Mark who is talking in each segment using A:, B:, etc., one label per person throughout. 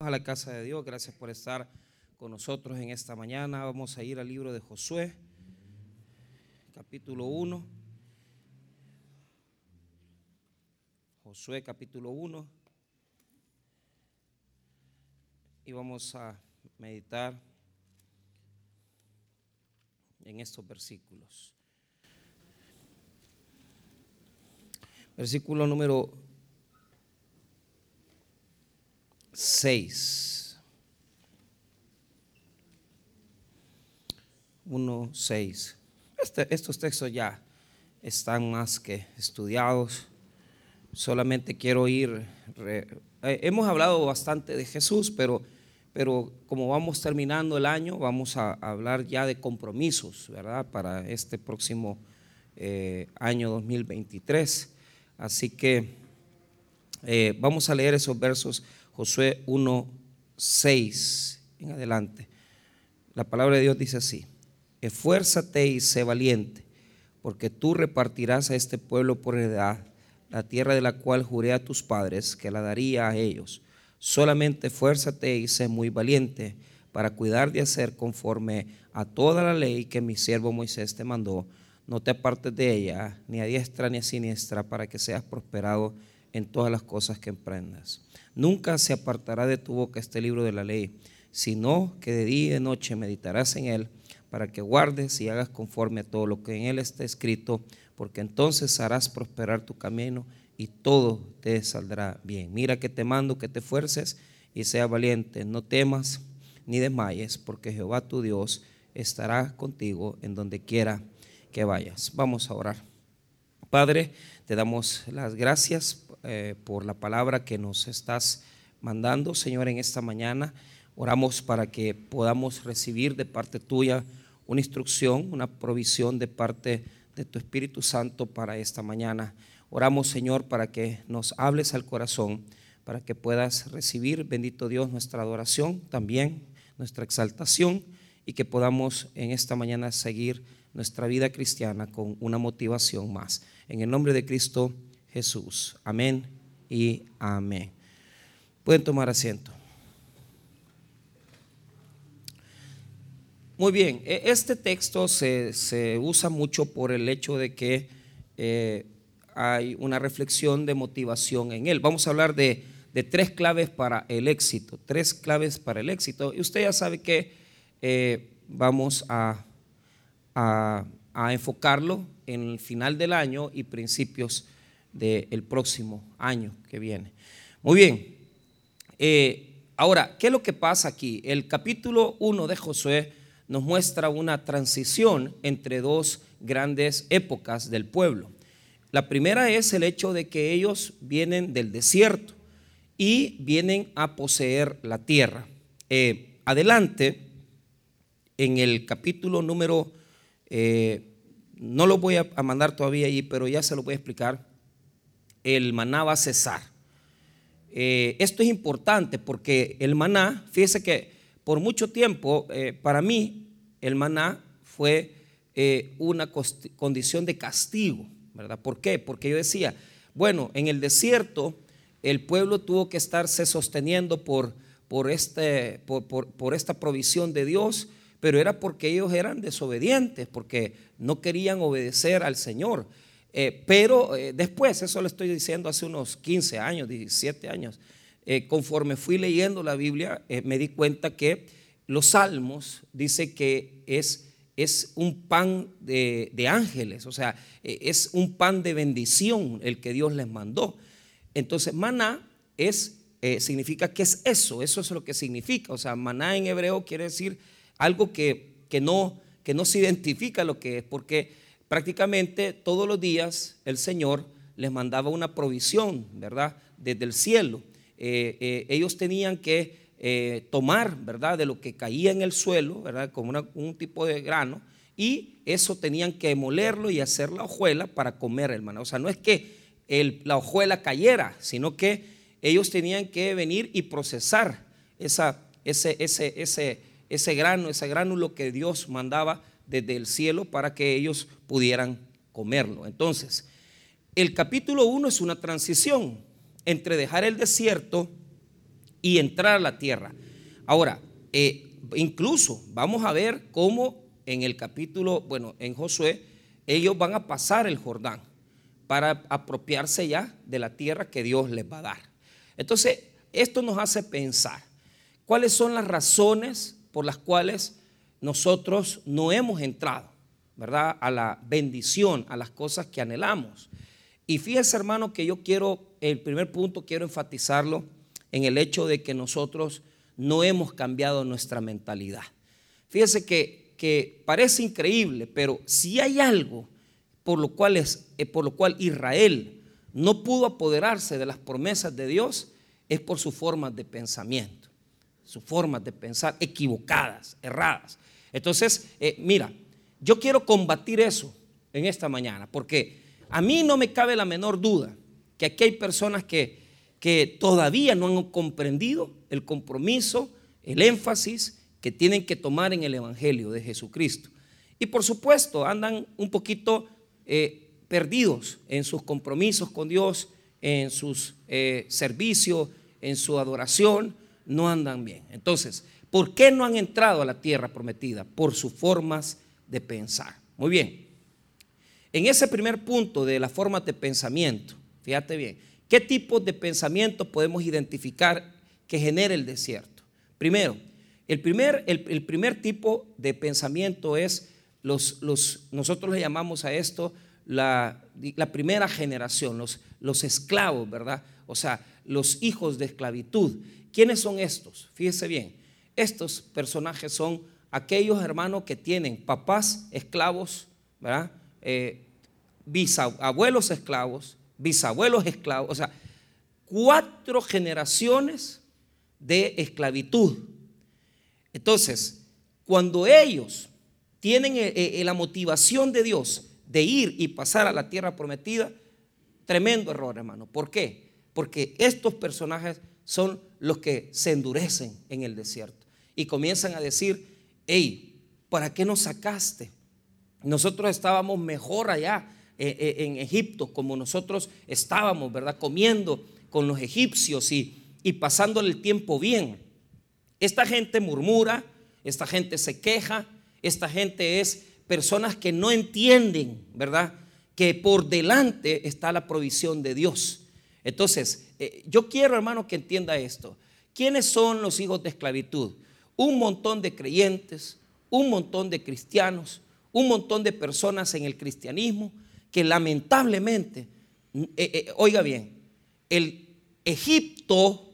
A: a la casa de Dios. Gracias por estar con nosotros en esta mañana. Vamos a ir al libro de Josué, capítulo 1. Josué, capítulo 1. Y vamos a meditar en estos versículos. Versículo número 6. 1, 6. Este, estos textos ya están más que estudiados. Solamente quiero ir. eh, hemos hablado bastante de Jesús, pero, pero como vamos terminando el año, vamos a, hablar ya de compromisos, ¿verdad? Para este próximo eh, año 2023. Así que eh, vamos a leer esos versos Josué 1, 6 en adelante. La palabra de Dios dice así, esfuérzate y sé valiente, porque tú repartirás a este pueblo por heredad la tierra de la cual juré a tus padres que la daría a ellos. Solamente esfuérzate y sé muy valiente para cuidar de hacer conforme a toda la ley que mi siervo Moisés te mandó. No te apartes de ella, ni a diestra ni a siniestra, para que seas prosperado en todas las cosas que emprendas. Nunca se apartará de tu boca este libro de la ley, sino que de día y de noche meditarás en él, para que guardes y hagas conforme a todo lo que en él está escrito, porque entonces harás prosperar tu camino y todo te saldrá bien. Mira que te mando que te esfuerces y seas valiente, no temas ni desmayes, porque Jehová tu Dios estará contigo en donde quiera que vayas. Vamos a orar. Padre, te damos las gracias eh, por la palabra que nos estás mandando, Señor, en esta mañana. Oramos para que podamos recibir de parte tuya una instrucción, una provisión de parte de tu Espíritu Santo para esta mañana. Oramos, Señor, para que nos hables al corazón, para que puedas recibir, bendito Dios, nuestra adoración, también nuestra exaltación y que podamos en esta mañana seguir nuestra vida cristiana con una motivación más. En el nombre de Cristo Jesús. Amén y amén. Pueden tomar asiento. Muy bien, e, este texto se, se usa mucho por el hecho de que eh, hay una reflexión de motivación en él. Vamos a hablar de, de, tres claves para el éxito, tres claves para el éxito. Y usted ya sabe que eh, vamos a, a, a, enfocarlo en el final del año y principios del próximo año que viene. Muy bien. Eh, ahora, ¿qué es lo que pasa aquí? El capítulo 1 de Josué nos muestra una transición entre dos grandes épocas del pueblo. La primera es el hecho de que ellos vienen del desierto y vienen a poseer la tierra. Eh, adelante, en el capítulo número, eh, no lo voy a mandar todavía allí, pero ya se lo voy a explicar el maná va a cesar. Eh, esto es importante porque el maná, fíjese que por mucho tiempo, eh, para mí, el maná fue eh, una condición de castigo, ¿verdad? ¿Por qué? Porque yo decía, bueno, en el desierto el pueblo tuvo que estarse sosteniendo por, por, este, por, por, por esta provisión de Dios, pero era porque ellos eran desobedientes, porque no querían obedecer al Señor. Eh, pero eh, después, eso lo estoy diciendo hace unos 15 años, 17 años, eh, conforme fui leyendo la Biblia, me di cuenta que los salmos dice que es, es un pan de, de ángeles, o sea, es un pan de bendición el que Dios les mandó. Entonces, maná es, significa que es eso, eso es lo que significa. O sea, maná en hebreo quiere decir algo que, que, no, que no se identifica lo que es, porque prácticamente todos los días el Señor les mandaba una provisión, ¿verdad? Desde el cielo. Eh, eh, ellos tenían que eh, tomar, ¿verdad? De lo que caía en el suelo, ¿verdad? Como un tipo de grano. Y eso tenían que molerlo y hacer la hojuela para comer, hermano. O sea, no es que la hojuela cayera, sino que ellos tenían que venir y procesar esa, ese, ese, ese, ese grano, ese gránulo que Dios mandaba desde el cielo para que ellos pudieran comerlo. Entonces, el capítulo 1 es una transición entre dejar el desierto y entrar a la tierra. Ahora, eh, incluso vamos a ver cómo en el capítulo, bueno, en Josué, ellos van a pasar el Jordán para apropiarse ya de la tierra que Dios les va a dar. Entonces, esto nos hace pensar cuáles son las razones por las cuales nosotros no hemos entrado, ¿verdad? A la bendición, a las cosas que anhelamos. Y fíjese, hermano, que yo quiero, el primer punto quiero enfatizarlo en el hecho de que nosotros no hemos cambiado nuestra mentalidad. Fíjese que, que parece increíble, pero si hay algo por lo, cual es, eh, por lo cual Israel no pudo apoderarse de las promesas de Dios, es por sus formas de pensamiento, sus formas de pensar equivocadas, erradas. Entonces, eh, mira, yo quiero combatir eso en esta mañana, porque a mí no me cabe la menor duda que aquí hay personas que, que todavía no han comprendido el compromiso, el énfasis que tienen que tomar en el Evangelio de Jesucristo. Y por supuesto, andan un poquito eh, perdidos en sus compromisos con Dios, en sus eh, servicios, en su adoración, no andan bien. Entonces, ¿Por qué no han entrado a la tierra prometida? Por sus formas de pensar. Muy bien. En ese primer punto de las formas de pensamiento, fíjate bien, ¿qué tipos de pensamiento podemos identificar que genera el desierto? Primero, el primer, el, primer tipo de pensamiento es los, los, nosotros le llamamos a esto la, la primera generación, los, los esclavos, ¿verdad? O sea, los hijos de esclavitud. ¿Quiénes son estos? Fíjese bien, estos personajes son aquellos hermanos que tienen papás esclavos, ¿verdad? Eh, bisabuelos esclavos, bisabuelos esclavos, o sea, cuatro generaciones de esclavitud. Entonces, cuando ellos tienen eh, eh, la motivación de Dios de ir y pasar a la tierra prometida, tremendo error, hermano. ¿Por qué? Porque estos personajes son los que se endurecen en el desierto y comienzan a decir, hey, ¿para qué nos sacaste? Nosotros estábamos mejor allá eh, eh, en Egipto, como nosotros estábamos, ¿verdad? Comiendo con los egipcios y, y pasándole el tiempo bien. Esta gente murmura, esta gente se queja, esta gente es personas que no entienden, ¿verdad? Que por delante está la provisión de Dios. Entonces, eh, yo quiero, hermano, que entienda esto. ¿Quiénes son los hijos de esclavitud? un montón de creyentes, un montón de cristianos, un montón de personas en el cristianismo que lamentablemente, eh, eh, oiga bien, el Egipto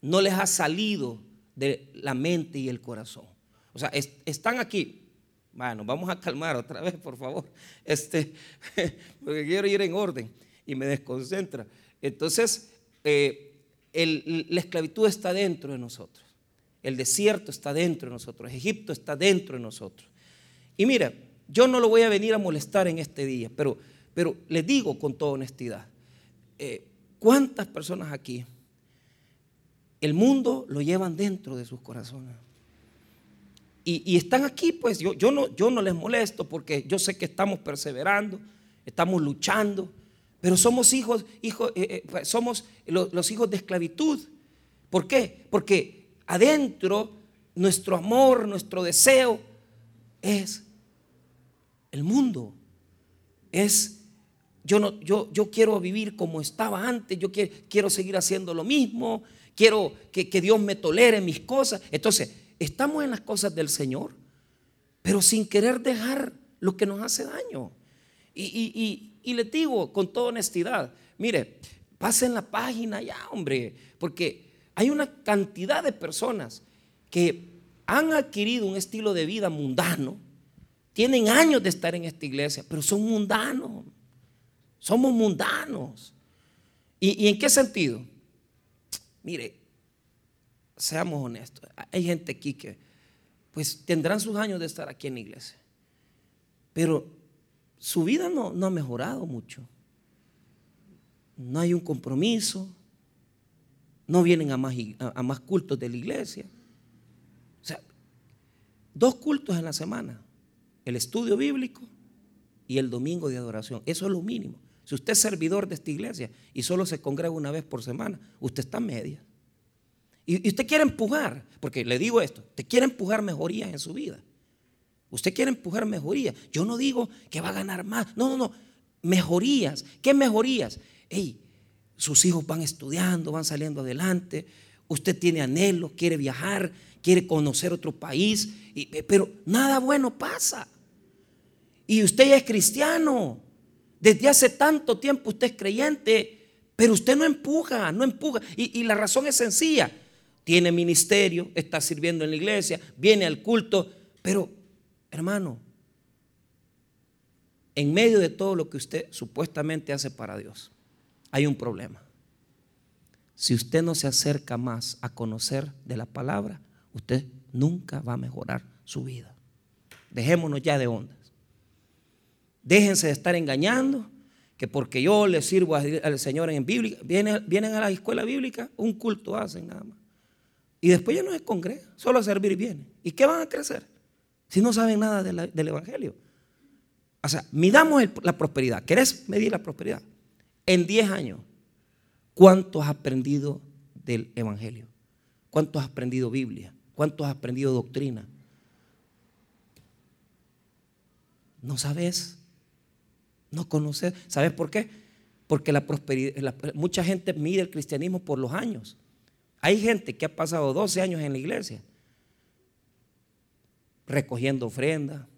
A: no les ha salido de la mente y el corazón. O sea, están aquí. Bueno, vamos a calmar otra vez, por favor. Este, porque quiero ir en orden y me desconcentra. Entonces, eh, la esclavitud está dentro de nosotros. El desierto está dentro de nosotros. Egipto está dentro de nosotros. Y mira, yo no lo voy a venir a molestar en este día, pero, pero les digo con toda honestidad, eh, ¿cuántas personas aquí el mundo lo llevan dentro de sus corazones? Y, están aquí, pues yo, yo, no, yo no les molesto porque yo sé que estamos perseverando, estamos luchando, pero somos hijos, hijos eh, eh, somos los, los hijos de esclavitud. ¿Por qué? Porque adentro, nuestro amor, nuestro deseo es el mundo. Es, yo, no, yo, yo quiero vivir como estaba antes, yo quiero, quiero seguir haciendo lo mismo, quiero que, Dios me tolere mis cosas. Entonces, estamos en las cosas del Señor, pero sin querer dejar lo que nos hace daño. Y, y, y, les digo con toda honestidad, mire, pasen la página ya, hombre, porque hay una cantidad de personas que han adquirido un estilo de vida mundano, tienen años de estar en esta iglesia, pero son mundanos. Somos mundanos. ¿Y, en qué sentido? Mire, seamos honestos. Hay gente aquí que, pues, tendrán sus años de estar aquí en la iglesia, pero su vida no, no ha mejorado mucho. No hay un compromiso, no vienen a más, a más cultos de la iglesia. O sea, dos cultos en la semana, el estudio bíblico y el domingo de adoración. Eso es lo mínimo. Si usted es servidor de esta iglesia y solo se congrega una vez por semana, usted está media. Y, usted quiere empujar, porque le digo esto, te quiere empujar mejorías en su vida. Usted quiere empujar mejorías. Yo no digo que va a ganar más. No, no, no. Mejorías. ¿Qué mejorías? Hey, sus hijos van estudiando, van saliendo adelante. Usted tiene anhelos, quiere viajar, quiere conocer otro país. pero nada bueno pasa. Y usted ya es cristiano. Desde hace tanto tiempo usted es creyente, pero usted no empuja, no empuja. Y, la razón es sencilla. Tiene ministerio, está sirviendo en la iglesia, viene al culto, pero hermano, en medio de todo lo que usted supuestamente hace para Dios, hay un problema. Si usted no se acerca más a conocer de la palabra, usted nunca va a mejorar su vida. Dejémonos ya de ondas. Déjense de estar engañando, que porque yo le sirvo al Señor en bíblica, vienen, a la escuela bíblica, un culto hacen nada más. Y después ya no se congregan, solo a servir vienen. ¿Y qué van a crecer? Si no saben nada del Evangelio. O sea, midamos la prosperidad. ¿Querés medir la prosperidad? En 10 años, ¿cuánto has aprendido del Evangelio? ¿Cuánto has aprendido Biblia? ¿Cuánto has aprendido doctrina? No sabes no conocer. ¿Sabes por qué? Porque la prosperidad, mucha gente mide el cristianismo por los años. Hay gente que ha pasado 12 años en la iglesia recogiendo ofrenda,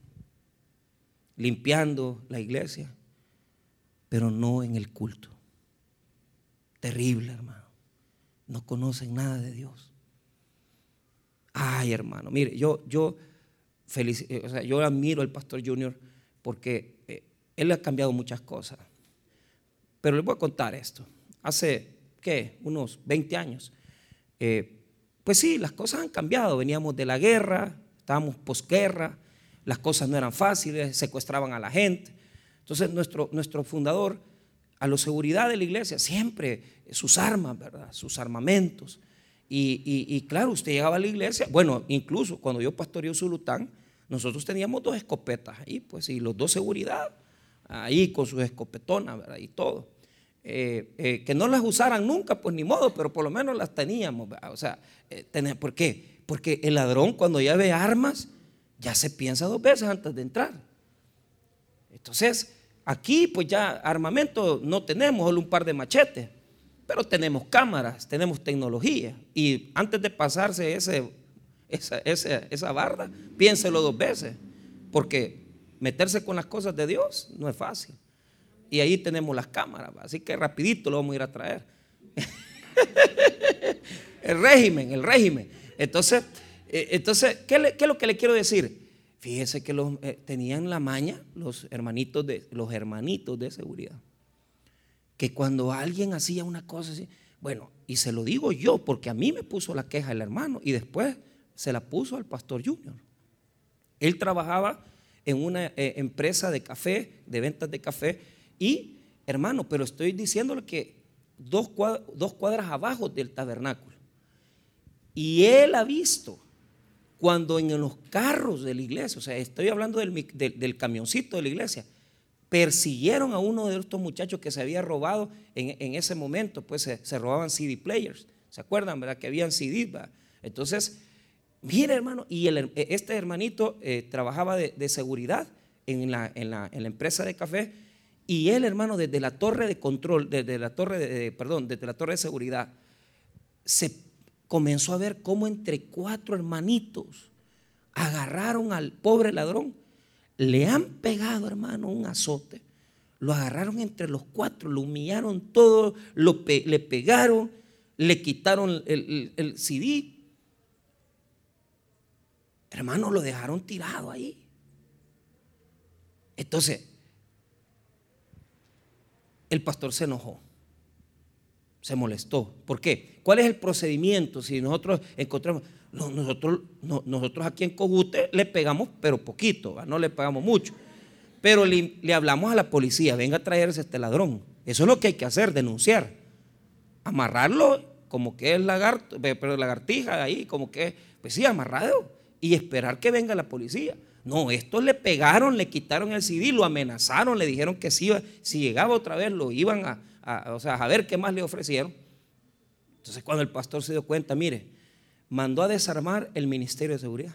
A: limpiando la iglesia, pero no en el culto. Terrible, hermano. No conocen nada de Dios. Ay, hermano, mire, yo, yo, eh, o sea, yo admiro al pastor Junior porque eh, él ha cambiado muchas cosas. Pero les voy a contar esto. Hace, ¿qué? Unos 20 años. Eh, pues sí, las cosas han cambiado. Veníamos de la guerra, estábamos posguerra, las cosas no eran fáciles, secuestraban a la gente. Entonces nuestro, nuestro fundador, a la seguridad de la iglesia, siempre sus armas, ¿verdad? Sus armamentos. Y, y, claro, usted llegaba a la iglesia, bueno, incluso cuando yo pastoreé Zulután, nosotros teníamos dos escopetas ahí, pues, y los dos seguridad ahí con sus escopetonas ¿verdad? y todo. Eh, eh, que no las usaran nunca, pues ni modo, pero por lo menos las teníamos. O sea, eh, ¿por qué? Porque el ladrón cuando ya ve armas, ya se piensa dos veces antes de entrar. Entonces, aquí pues ya armamento no tenemos, solo un par de machetes, pero tenemos cámaras, tenemos tecnología. Y antes de pasarse ese, esa, esa, esa barda, piénselo dos veces, porque meterse con las cosas de Dios no es fácil. Y ahí tenemos las cámaras, así que rapidito lo vamos a ir a traer. el régimen, el régimen. Entonces, eh, entonces ¿qué, es lo que le quiero decir? Fíjese que los, eh, tenían la maña los hermanitos, de, los hermanitos de seguridad. Que cuando alguien hacía una cosa así, bueno, y se lo digo yo, porque a mí me puso la queja el hermano y después se la puso al pastor Junior. Él trabajaba en una eh, empresa de café, de ventas de café, y hermano, pero estoy diciéndole que dos cuadras, dos cuadras abajo del tabernáculo. Y él ha visto cuando en los carros de la iglesia, o sea, estoy hablando del, del, camioncito de la iglesia, persiguieron a uno de estos muchachos que se había robado en, ese momento, pues se, robaban CD players, ¿se acuerdan, verdad? Que habían CD, Entonces, Mire, hermano, y e, este hermanito eh, trabajaba de, seguridad en la, en, la, empresa de café y él, hermano, desde la torre de control, desde la torre de, perdón, desde la torre de seguridad, se comenzó a ver cómo entre cuatro hermanitos agarraron al pobre ladrón, le han pegado, hermano, un azote, lo agarraron entre los cuatro, lo humillaron todo, lo le pegaron, le quitaron el, el CD Hermano, lo dejaron tirado ahí. Entonces, el pastor se enojó, se molestó. ¿Por qué? ¿Cuál es el procedimiento? Si nosotros encontramos, nosotros, nosotros aquí en Cojute le pegamos, pero poquito, no le pegamos mucho. Pero le, le, hablamos a la policía, venga a traerse este ladrón. Eso es lo que hay que hacer, denunciar. Amarrarlo como que es lagarto, pero lagartija ahí, como que, pues sí, amarrado y esperar que venga la policía. No, estos le pegaron, le quitaron el CD, lo amenazaron, le dijeron que si, si llegaba otra vez lo iban a, o sea, a ver qué más le ofrecieron. Entonces cuando el pastor se dio cuenta, mire, mandó a desarmar el Ministerio de Seguridad.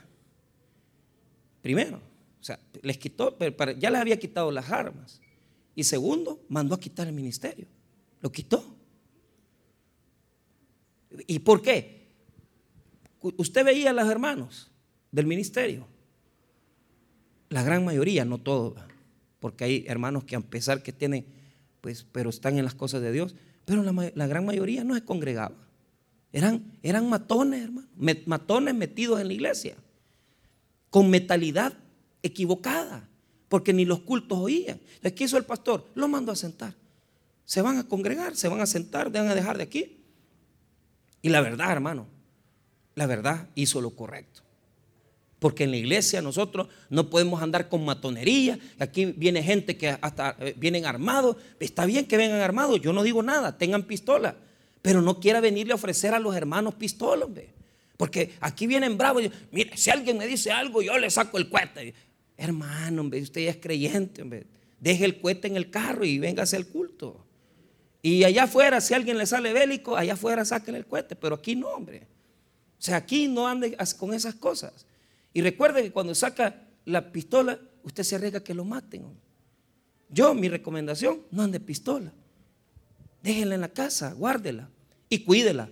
A: Primero, o sea, les quitó, ya les había quitado las armas. Y segundo, mandó a quitar el ministerio. Lo quitó. ¿Y por qué? Usted veía a los hermanos del ministerio. La gran mayoría, no todos, porque hay hermanos que a pesar que tienen, pues, pero están en las cosas de Dios, pero la, la gran mayoría no se congregaba. Eran, eran matones, hermano, matones metidos en la iglesia, con mentalidad equivocada, porque ni los cultos oían. Entonces, ¿qué hizo el pastor? Lo mandó a sentar. Se van a congregar, se van a sentar, van a dejar de aquí. Y la verdad, hermano, la verdad hizo lo correcto. Porque en la iglesia nosotros no podemos andar con matonería. Aquí viene gente que hasta eh, vienen armados. Está bien que vengan armados, yo no digo nada, tengan pistola. Pero no quiera venirle a ofrecer a los hermanos pistolas, Porque aquí vienen bravos. Mire, si alguien me dice algo, yo le saco el cohete. Hermano, usted ya es creyente, Deje el cohete en el carro y véngase al culto. Y allá afuera, si alguien le sale bélico, allá afuera saquen el cohete, pero aquí no, hombre. O sea, aquí no ande con esas cosas. Y recuerde que cuando saca la pistola, usted se arriesga que lo maten. Yo, mi recomendación, no ande pistola. Déjenla en la casa, guárdela y cuídela.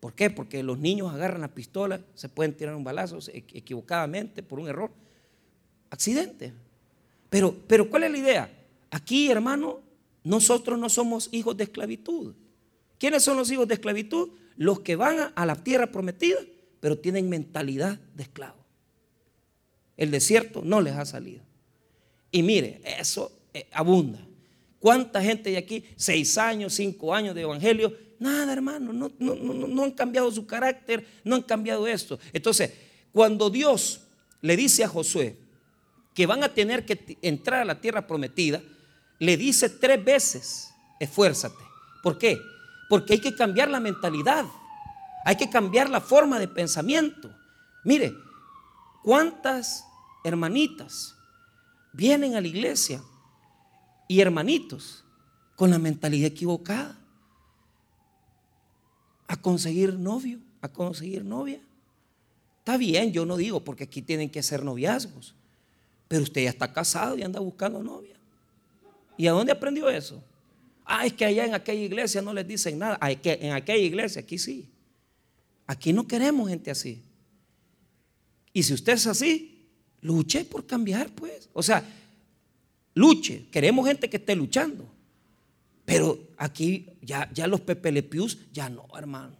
A: ¿Por qué? Porque los niños agarran la pistola, se pueden tirar un balazo equivocadamente por un error. Accidente. Pero, pero ¿cuál es la idea? Aquí, hermano, nosotros no somos hijos de esclavitud. ¿Quiénes son los hijos de esclavitud? Los que van a la tierra prometida, pero tienen mentalidad de esclavo. El desierto no les ha salido. Y mire, eso eh, abunda. ¿Cuánta gente de aquí, seis años, cinco años de evangelio? Nada, hermano, no, han cambiado su carácter, no han cambiado esto. Entonces, cuando Dios le dice a Josué que van a tener que entrar a la tierra prometida, le dice tres veces, esfuérzate. ¿Por qué? Porque hay que cambiar la mentalidad, hay que cambiar la forma de pensamiento. Mire, ¿cuántas hermanitas vienen a la iglesia y hermanitos con la mentalidad equivocada? A conseguir novio, a conseguir novia. Está bien, yo no digo porque aquí tienen que ser noviazgos, pero usted ya está casado y anda buscando novia. ¿Y a dónde aprendió eso? Ah, es que allá en aquella iglesia no les dicen nada. Ah, que en aquella iglesia, aquí sí. Aquí no queremos gente así. Y si usted es así, luche por cambiar, pues. O sea, luche. Queremos gente que esté luchando. Pero aquí ya, ya los pepelepius, ya no, hermano.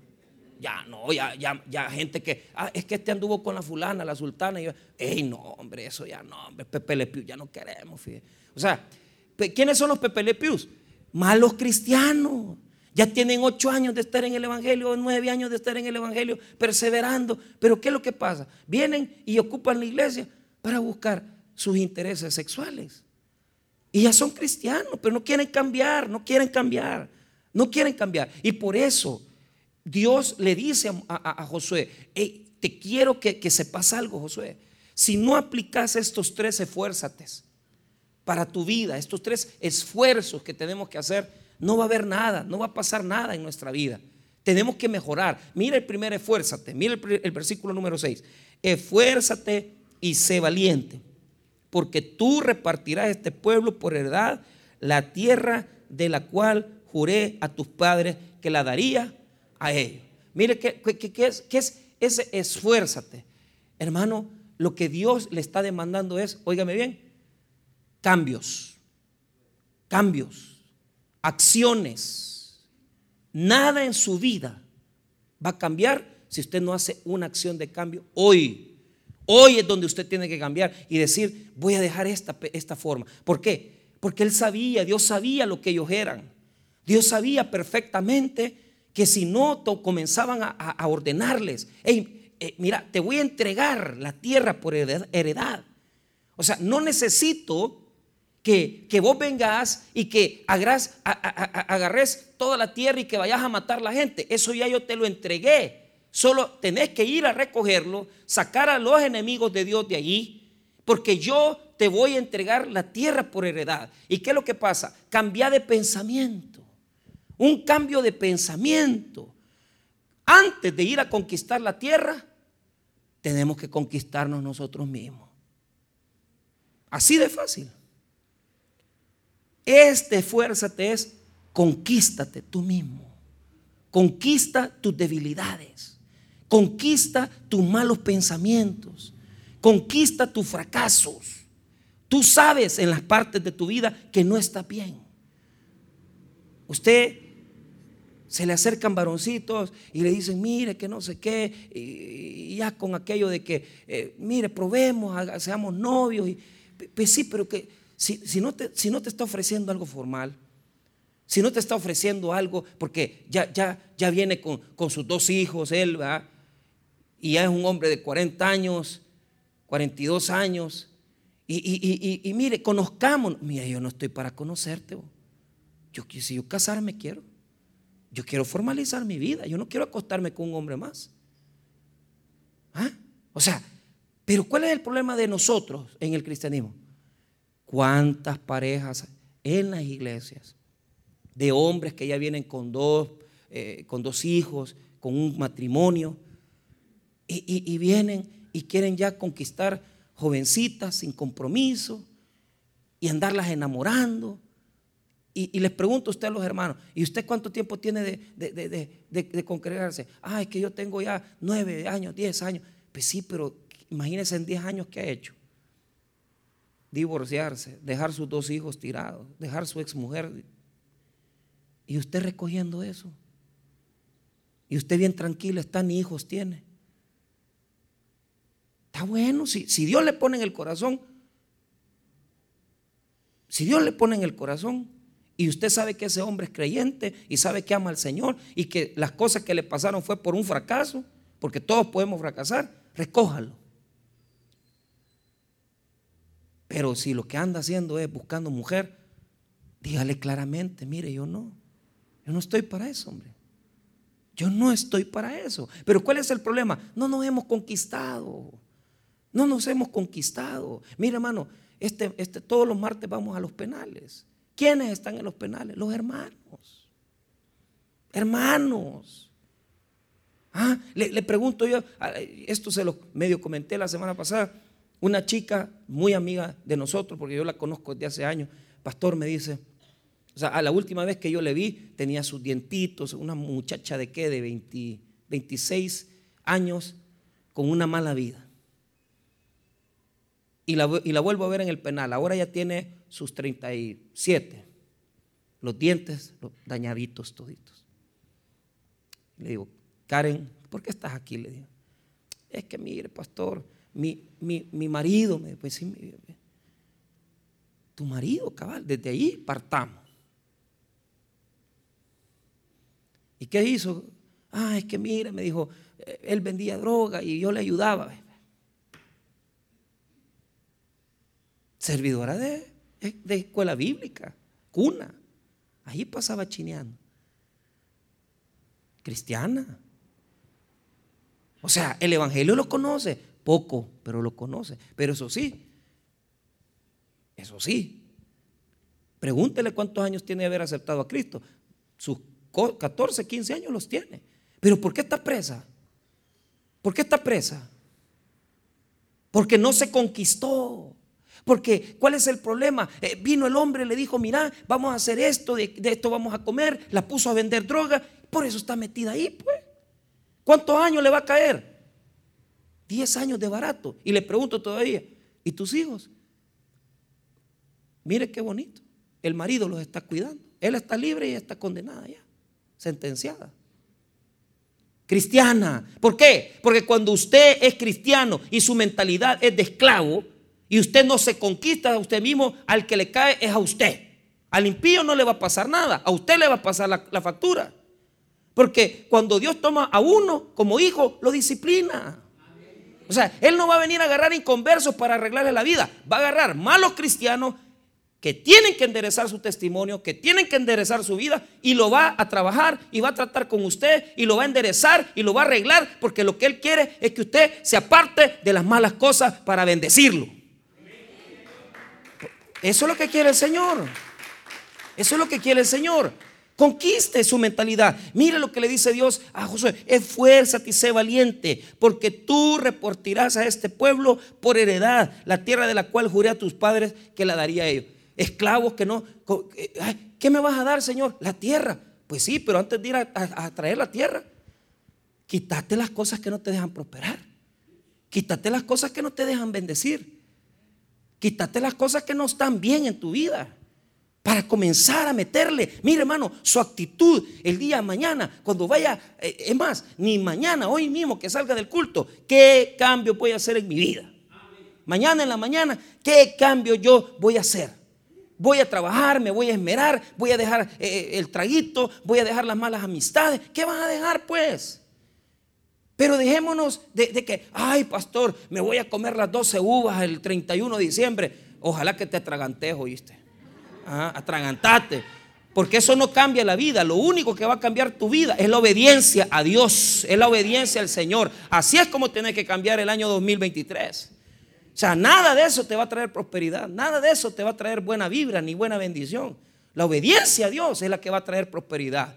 A: Ya no, ya, ya, ya gente que, ah, es que este anduvo con la fulana, la sultana. Y yo, ey, no, hombre, eso ya no, hombre, pepelepius, ya no queremos, fíjate. O sea, ¿Quiénes son los pepelepius? Malos cristianos. Ya tienen ocho años de estar en el Evangelio, nueve años de estar en el Evangelio, perseverando. Pero ¿qué es lo que pasa? Vienen y ocupan la iglesia para buscar sus intereses sexuales. Y ya son cristianos, pero no quieren cambiar, no quieren cambiar, no quieren cambiar. Y por eso Dios le dice a, Josué, te quiero que, que sepas algo, Josué. Si no aplicas estos tres, esfuérzate para tu vida, estos tres esfuerzos que tenemos que hacer, no va a haber nada, no va a pasar nada en nuestra vida. Tenemos que mejorar. Mira el primer esfuérzate, mira el, versículo número 6. Esfuérzate y sé valiente, porque tú repartirás este pueblo por heredad la tierra de la cual juré a tus padres que la daría a ellos. Mire qué, es, qué es ese esfuérzate. Hermano, lo que Dios le está demandando es, óigame bien, cambios, cambios, acciones. Nada en su vida va a cambiar si usted no hace una acción de cambio hoy. Hoy es donde usted tiene que cambiar y decir, voy a dejar esta, esta forma. ¿Por qué? Porque él sabía, Dios sabía lo que ellos eran. Dios sabía perfectamente que si no comenzaban a, ordenarles, hey, eh, mira, te voy a entregar la tierra por heredad. O sea, no necesito que, vos vengas y que agarres toda la tierra y que vayas a matar la gente. Eso ya yo te lo entregué. Solo tenés que ir a recogerlo, sacar a los enemigos de Dios de allí, porque yo te voy a entregar la tierra por heredad. ¿Y qué es lo que pasa? Cambia de pensamiento. Un cambio de pensamiento. antes de ir a conquistar la tierra, tenemos que conquistarnos nosotros mismos. Así de fácil. Este te es conquístate tú mismo. Conquista tus debilidades. Conquista tus malos pensamientos. Conquista tus fracasos. Tú sabes en las partes de tu vida que no está bien. Usted se le acercan varoncitos y le dicen, mire, que no sé qué, y, ya con aquello de que, eh, mire, probemos, seamos novios. Y, pues sí, pero que si, no te, si no te está ofreciendo algo formal, si no te está ofreciendo algo, porque ya, ya, ya viene con, sus dos hijos, él, ¿verdad? Y ya es un hombre de 40 años, 42 años, y, mire, conozcamos. Mira, yo no estoy para conocerte. Yo, si yo casarme quiero. Yo quiero formalizar mi vida. Yo no quiero acostarme con un hombre más. ¿Ah? O sea, pero ¿cuál es el problema de nosotros en el cristianismo? ¿Cuántas parejas en las iglesias de hombres que ya vienen con dos, eh, con dos hijos, con un matrimonio, y vienen y quieren ya conquistar jovencitas sin compromiso y andarlas enamorando. Y, les pregunto a usted a los hermanos, ¿y usted cuánto tiempo tiene de, de, congregarse? Ah, es que yo tengo ya nueve años, diez años. Pues sí, pero imagínense en diez años qué ha hecho. Divorciarse, dejar sus dos hijos tirados, dejar su exmujer. Y usted recogiendo eso. Y usted bien tranquilo está, ni hijos tiene. Bueno, si, si Dios le pone en el corazón, si Dios le pone en el corazón y usted sabe que ese hombre es creyente y sabe que ama al Señor y que las cosas que le pasaron fue por un fracaso, porque todos podemos fracasar, recójalo. Pero si lo que anda haciendo es buscando mujer, dígale claramente, mire, yo no, yo no estoy para eso, hombre. Yo no estoy para eso. Pero ¿cuál es el problema? No nos hemos conquistado. No nos hemos conquistado. Mira, hermano, este, este, todos los martes vamos a los penales. ¿Quiénes están en los penales? Los hermanos. Hermanos. Ah, le, pregunto yo, esto se lo medio comenté la semana pasada, una chica muy amiga de nosotros, porque yo la conozco desde hace años, pastor me dice, o sea, a la última vez que yo le vi tenía sus dientitos, una muchacha de qué, de 26 años, con una mala vida y la, vuelvo a ver en el penal. Ahora ya tiene sus 37. Los dientes dañaditos toditos. Le digo, Karen, ¿por qué estás aquí? Le digo, es que mire, pastor, mi, marido me pues sí, tu marido, cabal, desde ahí partamos. ¿Y qué hizo? Ah, es que mire, me dijo, él vendía droga y yo le ayudaba. Servidora de, de escuela bíblica, cuna. Ahí pasaba chineando. Cristiana. O sea, el Evangelio lo conoce, poco, pero lo conoce. Pero eso sí, eso sí. Pregúntele cuántos años tiene de haber aceptado a Cristo. Sus 14, 15 años los tiene. Pero ¿por qué está presa? ¿Por qué está presa? Porque no se conquistó. Porque, ¿cuál es el problema? Eh, vino el hombre, le dijo, mira, vamos a hacer esto, de, esto vamos a comer, la puso a vender droga, por eso está metida ahí, pues. ¿Cuántos años le va a caer? Diez años de barato. Y le pregunto todavía, ¿y tus hijos? Mire qué bonito. El marido los está cuidando. Él está libre y está condenada ya, sentenciada. Cristiana. ¿Por qué? Porque cuando usted es cristiano y su mentalidad es de esclavo, y usted no se conquista a usted mismo, al que le cae es a usted. Al impío no le va a pasar nada, a usted le va a pasar la, factura. Porque cuando Dios toma a uno como hijo, lo disciplina. O sea, Él no va a venir a agarrar inconversos para arreglarle la vida. Va a agarrar malos cristianos que tienen que enderezar su testimonio, que tienen que enderezar su vida y lo va a trabajar y va a tratar con usted y lo va a enderezar y lo va a arreglar porque lo que Él quiere es que usted se aparte de las malas cosas para bendecirlo. Eso es lo que quiere el Señor. Eso es lo que quiere el Señor. Conquiste su mentalidad. Mire lo que le dice Dios a Josué. Esfuérzate y sé valiente, porque tú reportarás a este pueblo por heredad la tierra de la cual juré a tus padres que la daría a ellos. Esclavos que no... ¿Qué me vas a dar, Señor? La tierra. Pues sí, pero antes de ir a, traer la tierra, quítate las cosas que no te dejan prosperar. Quítate las cosas que no te dejan bendecir. Quítate las cosas que no están bien en tu vida para comenzar a meterle. Mire, hermano, su actitud el día de mañana, cuando vaya, eh, es más, ni mañana, hoy mismo que salga del culto, ¿qué cambio voy a hacer en mi vida? Mañana en la mañana, ¿qué cambio yo voy a hacer? Voy a trabajar, me voy a esmerar, voy a dejar eh, eh, el traguito, voy a dejar las malas amistades. ¿Qué van a dejar pues? Pero dejémonos de, que, ay pastor, me voy a comer las 12 uvas el 31 de diciembre. Ojalá que te atragantes, oíste atragantate. Porque eso no cambia la vida. Lo único que va a cambiar tu vida es la obediencia a Dios, es la obediencia al Señor. Así es como tienes que cambiar el año 2023. O sea, nada de eso te va a traer prosperidad, nada de eso te va a traer buena vibra ni buena bendición. La obediencia a Dios es la que va a traer prosperidad.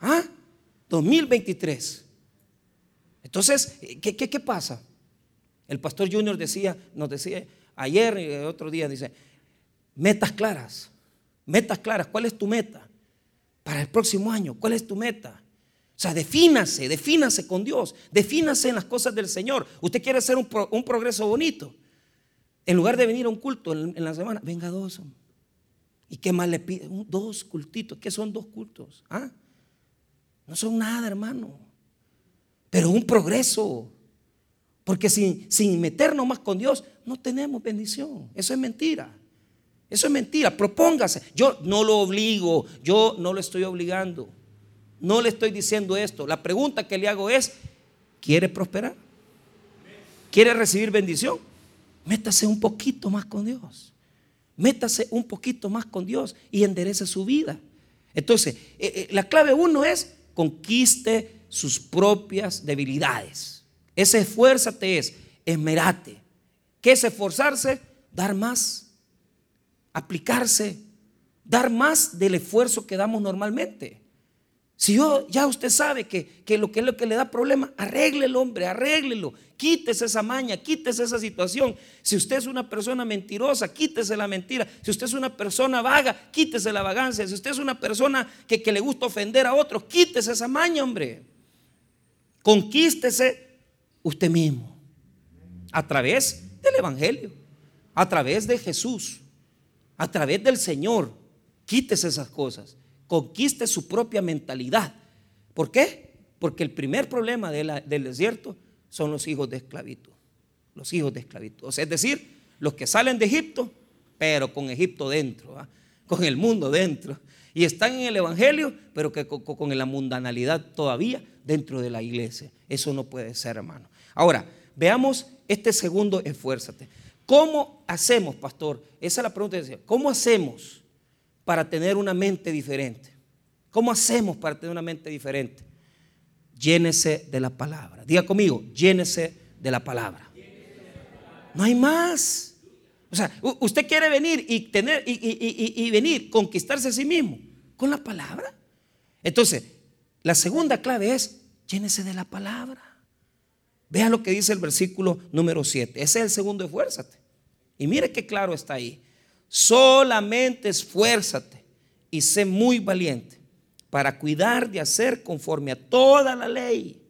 A: ¿Ah? 2023. Entonces, ¿qué, qué, qué pasa? El pastor Junior decía, nos decía ayer y otro día, dice, metas claras. Metas claras. ¿Cuál es tu meta? Para el próximo año, ¿cuál es tu meta? O sea, defínase, defínase con Dios, defínase en las cosas del Señor. Usted quiere hacer un, progreso bonito. En lugar de venir a un culto en, la semana, venga dos. ¿Y qué más le pide? dos cultitos. ¿Qué son dos cultos? ¿Ah? No son nada, hermano. Pero un progreso. Porque sin, sin meternos más con Dios, no tenemos bendición. Eso es mentira. Eso es mentira, propóngase. Yo no lo obligo, yo no lo estoy obligando. No le estoy diciendo esto. La pregunta que le hago es, ¿quiere prosperar? ¿Quiere recibir bendición? Métase un poquito más con Dios. Métase un poquito más con Dios y enderece su vida. Entonces, eh, eh, la clave uno es conquiste sus propias debilidades. Ese esfuérzate es esmerate. ¿Qué es esforzarse? Dar más aplicarse, dar más del esfuerzo que damos normalmente. Si yo, ya usted sabe que, lo que es lo que le da problema, arregle el hombre, arréglelo, quítese esa maña, quítese esa situación. Si usted es una persona mentirosa, quítese la mentira. Si usted es una persona vaga, quítese la vagancia. Si usted es una persona que, que le gusta ofender a otros, quítese esa maña, hombre. Conquístese usted mismo a través del Evangelio, a través de Jesús a través del Señor. Quítese esas cosas. Conquiste su propia mentalidad. ¿Por qué? Porque el primer problema del desierto son los hijos de esclavitud. Los hijos de esclavitud. es decir, los que salen de Egipto, pero con Egipto dentro, con el mundo dentro. Y están en el Evangelio, pero que con la mundanalidad todavía dentro de la iglesia. Eso no puede ser, hermano. Ahora, veamos este segundo esfuérzate. ¿Cómo hacemos, pastor? Esa es la pregunta que decía. ¿Cómo hacemos para tener una mente diferente? ¿Cómo hacemos para tener una mente diferente? Llénese de la palabra. Diga conmigo, llénese de la palabra. No hay más. O sea, usted quiere venir y tener y, venir, conquistarse a sí mismo con la palabra. Entonces, la segunda clave es llénese de la palabra. Vea lo que dice el versículo número 7. Ese es el segundo esfuérzate. Y mire qué claro está ahí. Solamente esfuérzate y sé muy valiente para cuidar de hacer conforme a toda la ley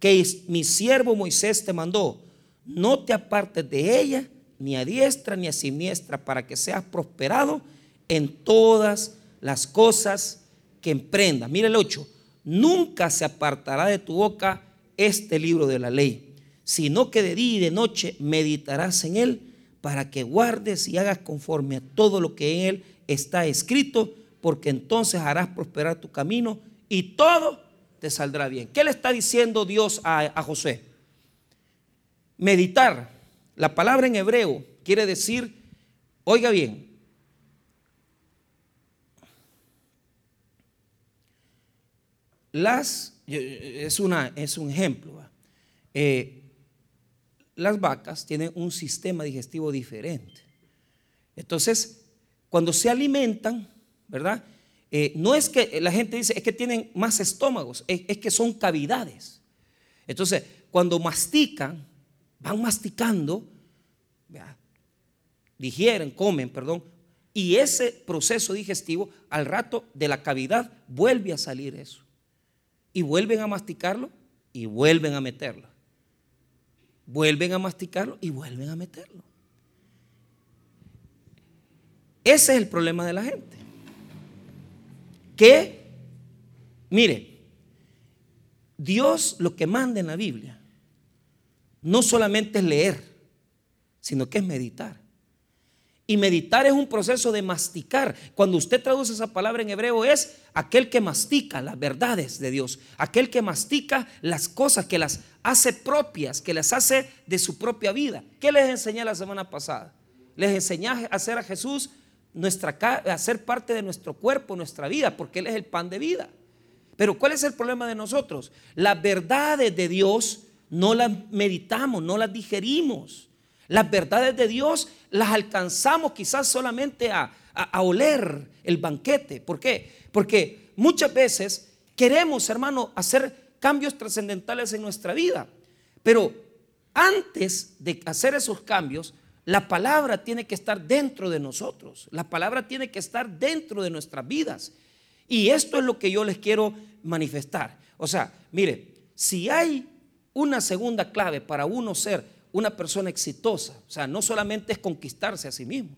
A: que mi siervo Moisés te mandó. No te apartes de ella, ni a diestra ni a siniestra, para que seas prosperado en todas las cosas que emprendas. Mire el 8. Nunca se apartará de tu boca este libro de la ley, sino que de día y de noche meditarás en él para que guardes y hagas conforme a todo lo que en él está escrito, porque entonces harás prosperar tu camino y todo te saldrá bien. ¿Qué le está diciendo Dios a, a José? Meditar. La palabra en hebreo quiere decir, oiga bien, las es, una, es un ejemplo. Eh, las vacas tienen un sistema digestivo diferente. Entonces, cuando se alimentan, ¿verdad? eh, no es que la gente dice, es que tienen más estómagos, es, que son cavidades. Entonces, cuando mastican, van masticando, digieren, comen, perdón, y ese proceso digestivo, al rato de la cavidad, vuelve a salir eso. Y vuelven a masticarlo y vuelven a meterlo. Vuelven a masticarlo y vuelven a meterlo. Ese es el problema de la gente. Que, mire, Dios lo que manda en la Biblia no solamente es leer, sino que es meditar. Y meditar es un proceso de masticar. Cuando usted traduce esa palabra en hebreo es aquel que mastica las verdades de Dios, aquel que mastica las cosas, que las hace propias, que las hace de su propia vida. ¿Qué les enseñé la semana pasada? Les enseñé a hacer a Jesús nuestra, a ser parte de nuestro cuerpo, nuestra vida, porque Él es el pan de vida. Pero ¿cuál es el problema de nosotros? Las verdades de Dios no las meditamos, no las digerimos. Las verdades de Dios las alcanzamos quizás solamente a, oler el banquete. ¿Por qué? Porque muchas veces queremos, hermano, hacer cambios trascendentales en nuestra vida. Pero antes de hacer esos cambios, la palabra tiene que estar dentro de nosotros. La palabra tiene que estar dentro de nuestras vidas. Y esto es lo que yo les quiero manifestar. O sea, mire, si hay una segunda clave para uno ser una persona exitosa. O sea, no solamente es conquistarse a sí mismo,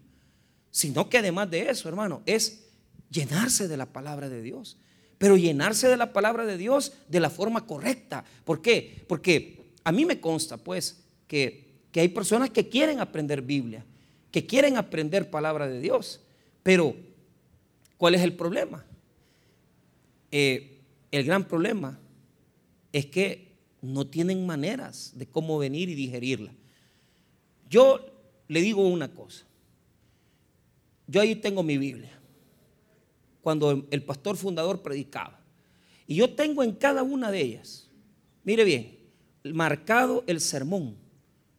A: sino que además de eso, hermano, es llenarse de la palabra de Dios. Pero llenarse de la palabra de Dios de la forma correcta. ¿Por qué? Porque a mí me consta, pues, que, que hay personas que quieren aprender Biblia, que quieren aprender palabra de Dios. Pero, ¿cuál es el problema? Eh, el gran problema es que no tienen maneras de cómo venir y digerirla. Yo le digo una cosa. Yo ahí tengo mi Biblia. Cuando el pastor fundador predicaba. Y yo tengo en cada una de ellas, mire bien, marcado el sermón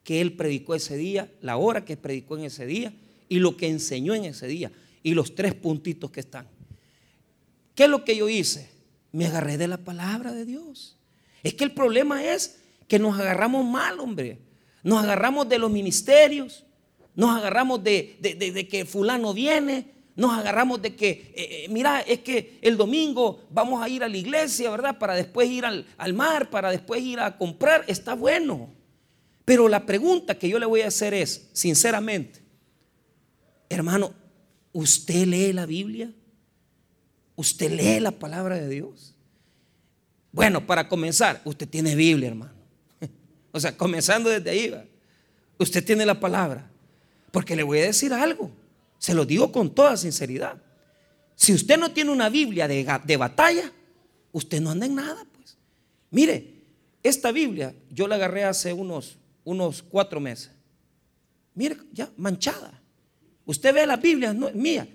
A: que él predicó ese día, la hora que predicó en ese día y lo que enseñó en ese día y los tres puntitos que están. ¿Qué es lo que yo hice? Me agarré de la palabra de Dios. Es que el problema es que nos agarramos mal, hombre. Nos agarramos de los ministerios, nos agarramos de, que fulano viene, nos agarramos de que, eh, eh, mira, es que el domingo vamos a ir a la iglesia, ¿verdad? Para después ir al, al mar, para después ir a comprar. Está bueno. Pero la pregunta que yo le voy a hacer es, sinceramente, hermano, ¿usted lee la Biblia? ¿Usted lee la palabra de Dios? Bueno, para comenzar, usted tiene Biblia, hermano. O sea, comenzando desde ahí, usted tiene la palabra. Porque le voy a decir algo, se lo digo con toda sinceridad. Si usted no tiene una Biblia de, batalla, usted no anda en nada, pues. Mire, esta Biblia yo la agarré hace unos, unos cuatro meses. Mire, ya manchada. Usted ve la Biblia no, mía.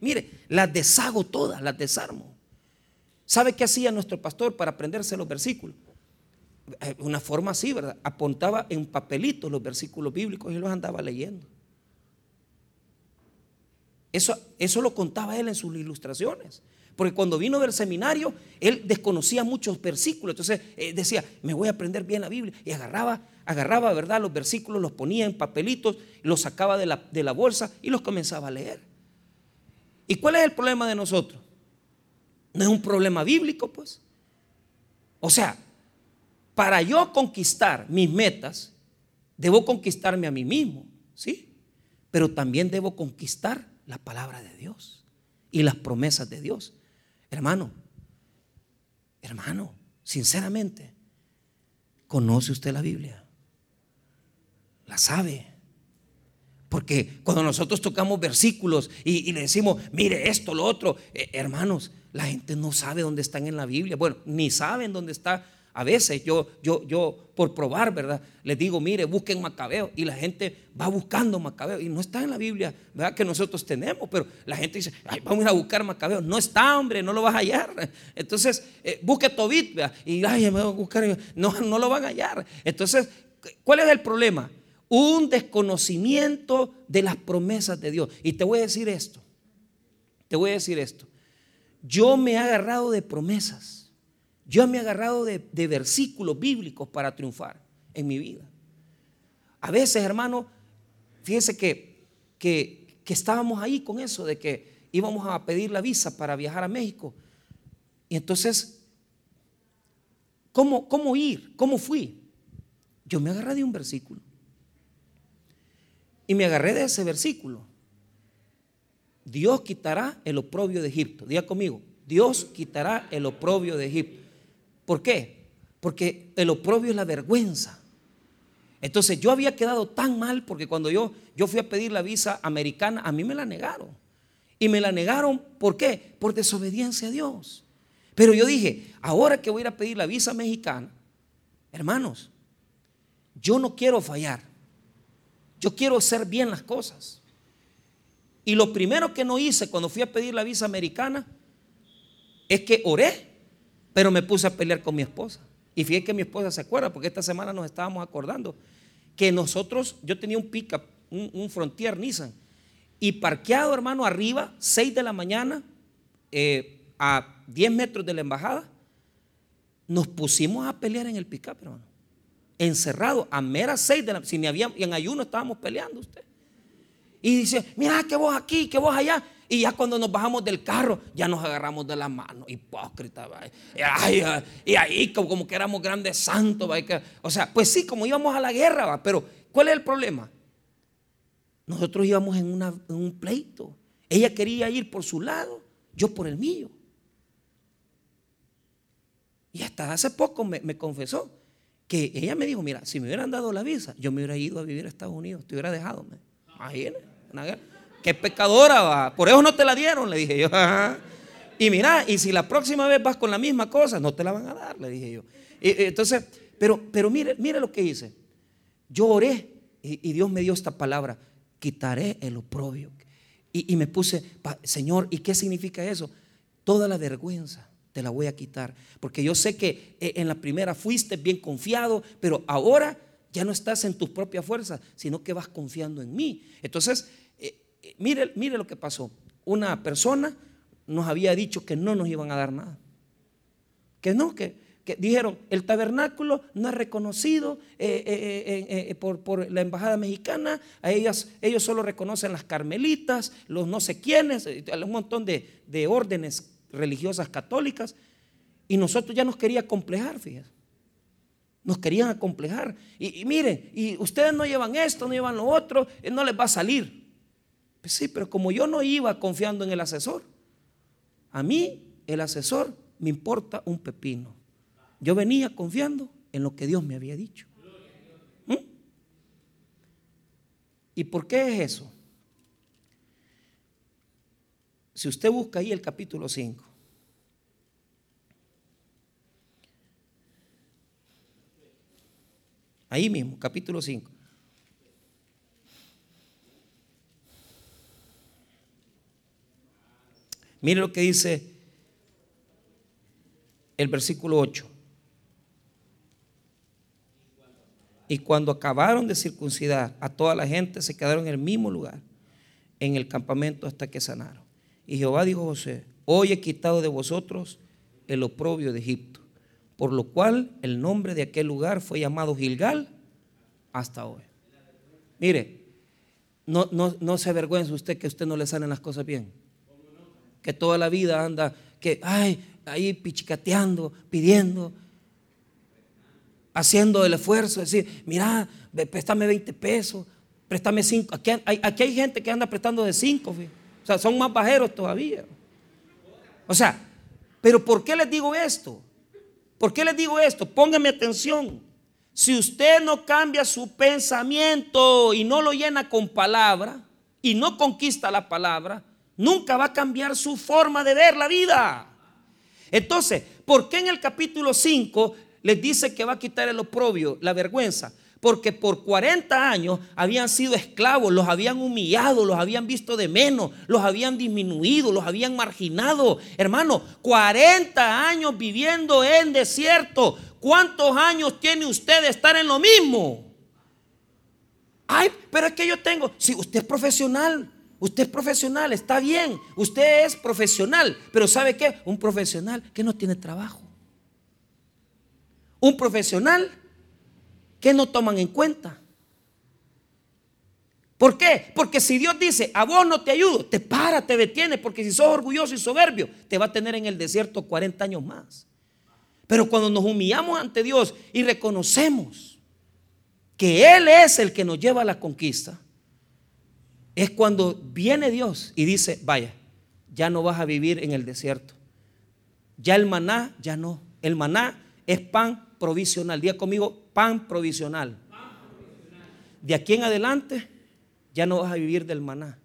A: mire, las deshago todas, las desarmo. ¿Sabe qué hacía nuestro pastor para aprenderse los versículos? Eh, una forma así, ¿verdad? Apuntaba en papelitos los versículos bíblicos y los andaba leyendo. Eso, eso lo contaba él en sus ilustraciones. Porque cuando vino del seminario, él desconocía muchos versículos. Entonces eh, decía, me voy a aprender bien la Biblia. Y agarraba, agarraba, ¿verdad? Los versículos, los ponía en papelitos, los sacaba de la, de la bolsa y los comenzaba a leer. ¿Y cuál es el problema de nosotros? No es un problema bíblico, pues. O sea, para yo conquistar mis metas, debo conquistarme a mí mismo, ¿sí? Pero también debo conquistar la palabra de Dios y las promesas de Dios. Hermano, hermano, sinceramente, ¿conoce usted la Biblia? ¿La sabe? Porque cuando nosotros tocamos versículos y, le decimos, mire esto, lo otro, eh, hermanos, la gente no sabe dónde están en la Biblia. Bueno, ni saben dónde está. A veces yo, yo, yo, por probar, ¿verdad? Les digo, mire, busquen Macabeo. Y la gente va buscando Macabeo. Y no está en la Biblia, ¿verdad? Que nosotros tenemos. Pero la gente dice, vamos a buscar Macabeo. No está, hombre, no lo vas a hallar. Entonces, eh, busque Tobit, ¿verdad? Y, ay, me voy a buscar. No, no lo van a hallar. Entonces, ¿cuál es el problema? Un desconocimiento de las promesas de Dios. Y te voy a decir esto. Te voy a decir esto. Yo me he agarrado de promesas. Yo me he agarrado de, versículos bíblicos para triunfar en mi vida. A veces, hermano, fíjese que, que, que estábamos ahí con eso de que íbamos a pedir la visa para viajar a México. Y entonces, ¿cómo, cómo ir? ¿Cómo fui? Yo me agarré de un versículo. Y me agarré de ese versículo. Dios quitará el oprobio de Egipto. Diga conmigo, Dios quitará el oprobio de Egipto. ¿Por qué? Porque el oprobio es la vergüenza. Entonces yo había quedado tan mal porque cuando yo, yo fui a pedir la visa americana, a mí me la negaron. Y me la negaron, ¿por qué? Por desobediencia a Dios. Pero yo dije, ahora que voy a ir a pedir la visa mexicana, hermanos, yo no quiero fallar. Yo quiero hacer bien las cosas. Y lo primero que no hice cuando fui a pedir la visa americana es que oré, pero me puse a pelear con mi esposa. Y fíjate que mi esposa se acuerda, porque esta semana nos estábamos acordando que nosotros, yo tenía un pickup, un, Frontier Nissan, y parqueado, hermano, arriba, 6 de la mañana, eh, a 10 metros de la embajada, nos pusimos a pelear en el pickup, hermano. Encerrado a meras 6 de la si ni en ayuno estábamos peleando usted. Y dice, mira que vos aquí, que vos allá. Y ya cuando nos bajamos del carro, ya nos agarramos de la mano. Hipócrita, Y, ahí como, que éramos grandes santos. O sea, pues sí, como íbamos a la guerra, ¿va? pero ¿cuál es el problema? Nosotros íbamos en, un pleito. Ella quería ir por su lado, yo por el mío. Y hasta hace poco me, me confesó que ella me dijo, mira, si me hubieran dado la visa, yo me hubiera ido a vivir a Estados Unidos, te hubiera dejado. Imagínate. Qué pecadora va. Por eso no te la dieron, le dije yo. Y mira, y si la próxima vez vas con la misma cosa, no te la van a dar, le dije yo. entonces, pero, pero mire, mire lo que hice. Yo oré y, Dios me dio esta palabra: quitaré el oprobio. Y, y me puse, Señor, ¿y qué significa eso? Toda la vergüenza te la voy a quitar. Porque yo sé que eh, en la primera fuiste bien confiado, pero ahora ya no estás en tus propias fuerzas, sino que vas confiando en mí. Entonces, mire, mire lo que pasó. Una persona nos había dicho que no nos iban a dar nada. Que no, que, dijeron, el tabernáculo no es reconocido eh, eh, eh, por, la embajada mexicana, a ellas, ellos solo reconocen las carmelitas, los no sé quiénes, un montón de, órdenes religiosas católicas, y nosotros ya nos quería complejar, fíjense. Nos querían acomplejar. Y, y miren, y ustedes no llevan esto, no llevan lo otro, no les va a salir. Pues sí, pero como yo no iba confiando en el asesor, a mí el asesor me importa un pepino. Yo venía confiando en lo que Dios me había dicho. ¿Mm? ¿Y por qué es eso? Si usted busca ahí el capítulo 5, ahí mismo, capítulo 5. Mire lo que dice el versículo 8. Y cuando acabaron de circuncidar a toda la gente, se quedaron en el mismo lugar, en el campamento hasta que sanaron. Y Jehová dijo a José, hoy he quitado de vosotros el oprobio de Egipto, por lo cual el nombre de aquel lugar fue llamado Gilgal hasta hoy. Mire, no, no, no se avergüenza usted que a usted no le salen las cosas bien que toda la vida anda, que, ay, ahí pichicateando, pidiendo, haciendo el esfuerzo, decir, mira, préstame 20 pesos, préstame 5. Aquí hay, aquí hay gente que anda prestando de 5, o sea, son más bajeros todavía. O sea, pero ¿por qué les digo esto? ¿Por qué les digo esto? Pónganme atención. Si usted no cambia su pensamiento y no lo llena con palabra y no conquista la palabra, nunca va a cambiar su forma de ver la vida. Entonces, ¿por qué en el capítulo 5 les dice que va a quitar el oprobio, la vergüenza? Porque por 40 años habían sido esclavos, los habían humillado, los habían visto de menos, los habían disminuido, los habían marginado. Hermano, 40 años viviendo en desierto. ¿Cuántos años tiene usted de estar en lo mismo? Ay, pero es que yo tengo, si usted es profesional, Usted es profesional, está bien. Usted es profesional. Pero ¿sabe qué? Un profesional que no tiene trabajo. Un profesional que no toman en cuenta. ¿Por qué? Porque si Dios dice, a vos no te ayudo, te para, te detiene, porque si sos orgulloso y soberbio, te va a tener en el desierto 40 años más. Pero cuando nos humillamos ante Dios y reconocemos que Él es el que nos lleva a la conquista, es cuando viene Dios y dice, vaya, ya no vas a vivir en el desierto. Ya el maná, ya no. El maná es pan provisional. Día conmigo, pan provisional. De aquí en adelante, ya no vas a vivir del maná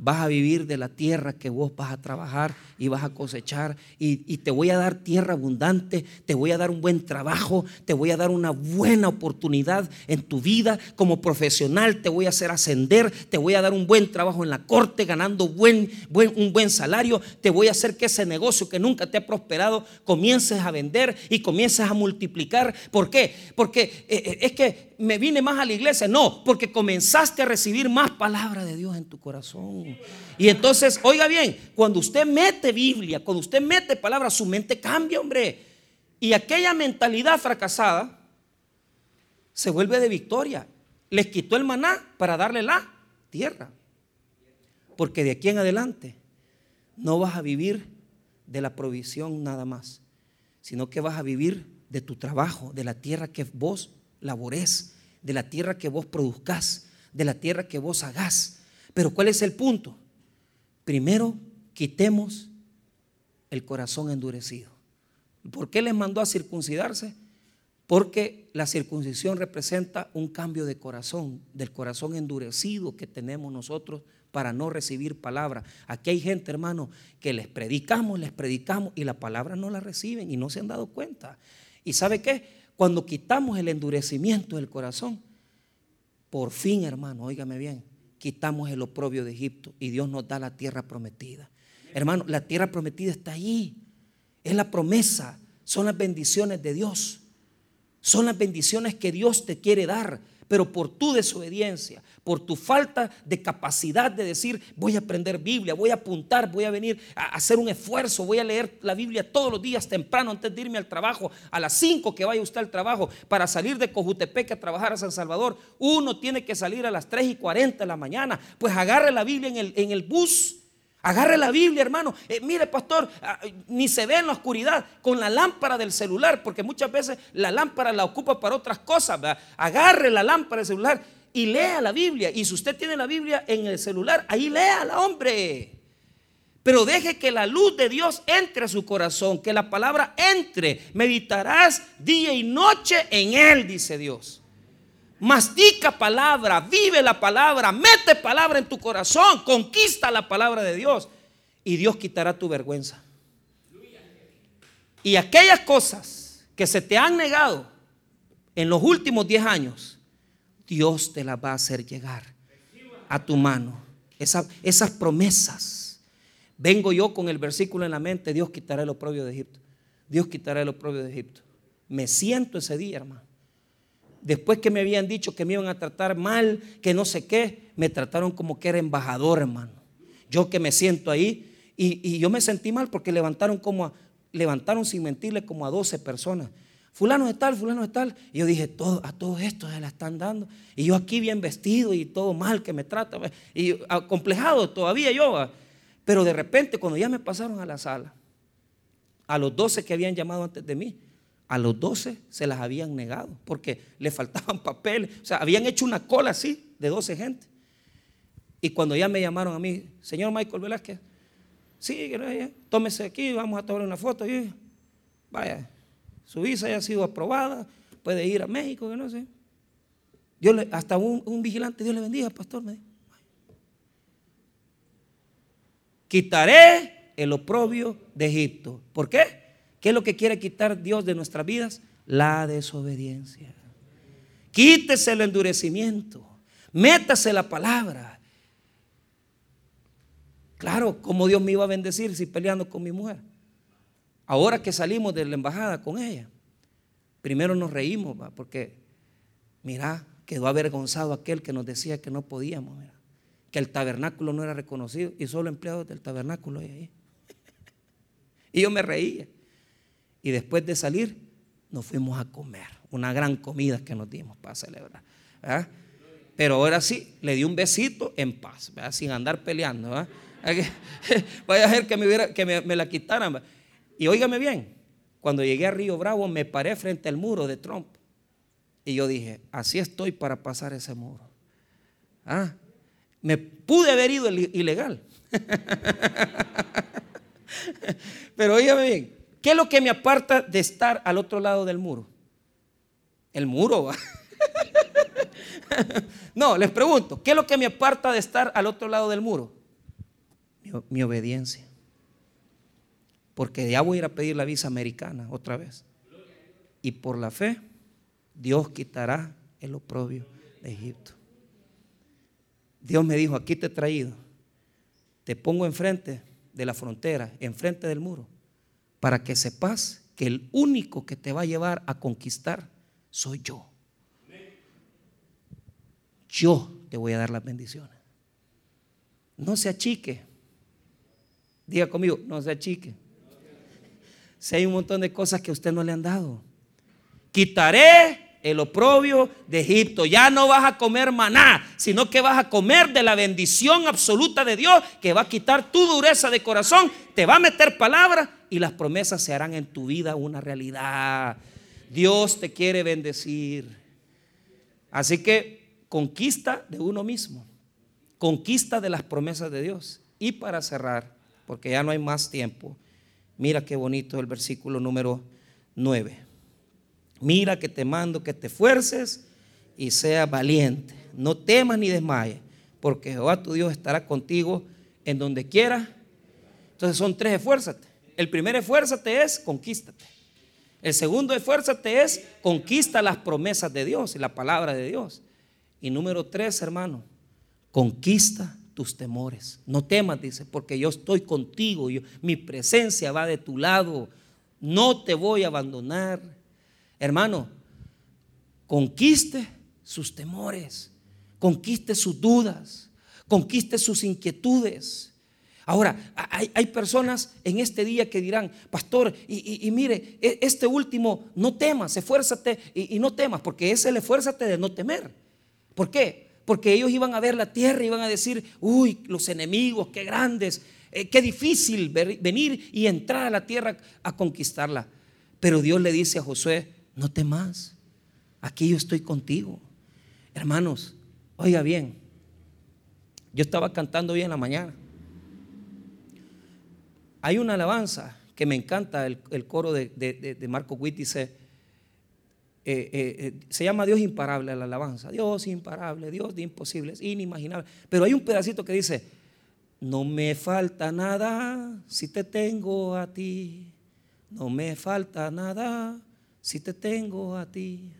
A: vas a vivir de la tierra que vos vas a trabajar y vas a cosechar y, te voy a dar tierra abundante, te voy a dar un buen trabajo, te voy a dar una buena oportunidad en tu vida como profesional, te voy a hacer ascender, te voy a dar un buen trabajo en la corte ganando buen, un buen salario, te voy a hacer que ese negocio que nunca te ha prosperado comiences a vender y comiences a multiplicar. ¿Por qué? Porque eh, eh, es que me vine más a la iglesia. No, porque comenzaste a recibir más palabra de Dios en tu corazón. Y entonces, oiga bien, cuando usted mete Biblia, cuando usted mete palabra, su mente cambia, hombre. Y aquella mentalidad fracasada se vuelve de victoria. Les quitó el maná para darle la tierra. Porque de aquí en adelante no vas a vivir de la provisión nada más, sino que vas a vivir de tu trabajo, de la tierra que vos labores, de la tierra que vos produzcas, de la tierra que vos hagas. Pero ¿cuál es el punto? Primero, quitemos el corazón endurecido. ¿Por qué les mandó a circuncidarse? Porque la circuncisión representa un cambio de corazón, del corazón endurecido que tenemos nosotros para no recibir palabra. Aquí hay gente, hermano, que les predicamos, les predicamos y la palabra no la reciben y no se han dado cuenta. ¿Y sabe qué? Cuando quitamos el endurecimiento del corazón, por fin, hermano, óigame bien, quitamos el oprobio de Egipto y Dios nos da la tierra prometida. Hermano, la tierra prometida está ahí. Es la promesa, son las bendiciones de Dios. Son las bendiciones que Dios te quiere dar pero por tu desobediencia, por tu falta de capacidad de decir, voy a aprender Biblia, voy a apuntar, voy a venir a hacer un esfuerzo, voy a leer la Biblia todos los días temprano antes de irme al trabajo, a las 5 que vaya usted al trabajo, para salir de Cojutepec a trabajar a San Salvador, uno tiene que salir a las 3 y 40 de la mañana, pues agarre la Biblia en el, en el bus Agarre la Biblia, hermano. Eh, mire, pastor, ah, ni se ve en la oscuridad con la lámpara del celular, porque muchas veces la lámpara la ocupa para otras cosas. Agarre la lámpara del celular y lea la Biblia. Y si usted tiene la Biblia en el celular, ahí léala, hombre. Pero deje que la luz de Dios entre a su corazón, que la palabra entre. Meditarás día y noche en Él, dice Dios. Mastica palabra, vive la palabra, mete palabra en tu corazón, conquista la palabra de Dios y Dios quitará tu vergüenza. Y aquellas cosas que se te han negado en los últimos 10 años, Dios te las va a hacer llegar a tu mano. esas promesas. Vengo yo con el versículo en la mente, Dios quitará el oprobio de Egipto. Dios quitará el oprobio de Egipto. Me siento ese día, hermano Después que me habían dicho que me iban a tratar mal, que no sé qué, me trataron como que era embajador, hermano. Yo que me siento ahí y, yo me sentí mal porque levantaron como levantaron sin mentirle como a 12 personas. Fulano de tal, fulano de tal. Y yo dije, a todos estos se la están dando. Y yo aquí bien vestido y todo mal que me trata. Y acomplejado todavía yo. Pero de repente cuando ya me pasaron a la sala, a los 12 que habían llamado antes de mí, a los 12 se las habían negado porque le faltaban papeles. O sea, habían hecho una cola así de 12 gente. Y cuando ya me llamaron a mí, señor Michael Velázquez, sí, tómese aquí, vamos a tomar una foto. Y, vaya, su visa ya ha sido aprobada, puede ir a México, que no sé. hasta un, vigilante, Dios le bendiga, pastor. Me Quitaré el oprobio de Egipto. ¿Por qué? ¿Qué es lo que quiere quitar Dios de nuestras vidas? La desobediencia. Quítese el endurecimiento. Métase la palabra. Claro, ¿cómo Dios me iba a bendecir si peleando con mi mujer? Ahora que salimos de la embajada con ella, primero nos reímos, porque mira, quedó avergonzado aquel que nos decía que no podíamos. que el tabernáculo no era reconocido y solo empleados del tabernáculo ahí. Y yo me reía. Y después de salir, nos fuimos a comer. Una gran comida que nos dimos para celebrar. Pero ahora sí, le di un besito en paz, sin andar peleando. Vaya a ser que, me, que me, la quitaran. Y óigame bien, cuando llegué a Río Bravo me paré frente al muro de Trump. Y yo dije, así estoy para pasar ese muro. ¿Ah? Me pude haber ido ilegal. Pero óigame bien, ¿qué es lo que me aparta de estar al otro lado del muro? El muro. no, les pregunto, ¿qué es lo que me aparta de estar al otro lado del muro? Mi, obediencia. Porque ya voy a ir a pedir la visa americana otra vez. Y por la fe, Dios quitará el oprobio de Egipto. Dios me dijo, aquí te he traído. Te pongo enfrente de la frontera, enfrente del muro, para que sepas que el único que te va a llevar a conquistar soy yo. Yo te voy a dar las bendiciones. No se achique. Diga conmigo, no se achique. Si hay un montón de cosas que a usted no le han dado. Quitaré el oprobio de Egipto. Ya no vas a comer maná, sino que vas a comer de la bendición absoluta de Dios que va a quitar tu dureza de corazón, te va a meter palabras y las promesas se harán en tu vida una realidad. Dios te quiere bendecir. Así que conquista de uno mismo, conquista de las promesas de Dios. Y para cerrar, porque ya no hay más tiempo, mira qué bonito el versículo número 9. Mira que te mando que te esfuerces y seas valiente. No temas ni desmayes, porque Jehová tu Dios estará contigo en donde quiera. Entonces son tres esfuérzate. El primer esfuérzate es conquístate. El segundo esfuérzate es conquista las promesas de Dios y la palabra de Dios. Y número tres, hermano, conquista tus temores. No temas, dice, porque yo estoy contigo. Yo, mi presencia va de tu lado. No te voy a abandonar. Hermano, conquiste sus temores, conquiste sus dudas, conquiste sus inquietudes. Ahora, hay, personas en este día que dirán, pastor, y, mire, e, este último, no temas, esfuérzate y, y, no temas, porque es el esfuérzate de no temer. ¿Por qué? Porque ellos iban a ver la tierra y iban a decir, uy, los enemigos, qué grandes, eh, qué difícil venir y entrar a la tierra a conquistarla. Pero Dios le dice a Josué, no temas, aquí yo estoy contigo. Hermanos, oiga bien, yo estaba cantando hoy en la mañana. Hay una alabanza que me encanta, el, coro de, Marco Witt dice, eh, eh, eh, se llama Dios imparable la alabanza, Dios imparable, Dios de imposibles, inimaginable. Pero hay un pedacito que dice, no me falta nada si te tengo a ti, no me falta nada si te tengo a ti.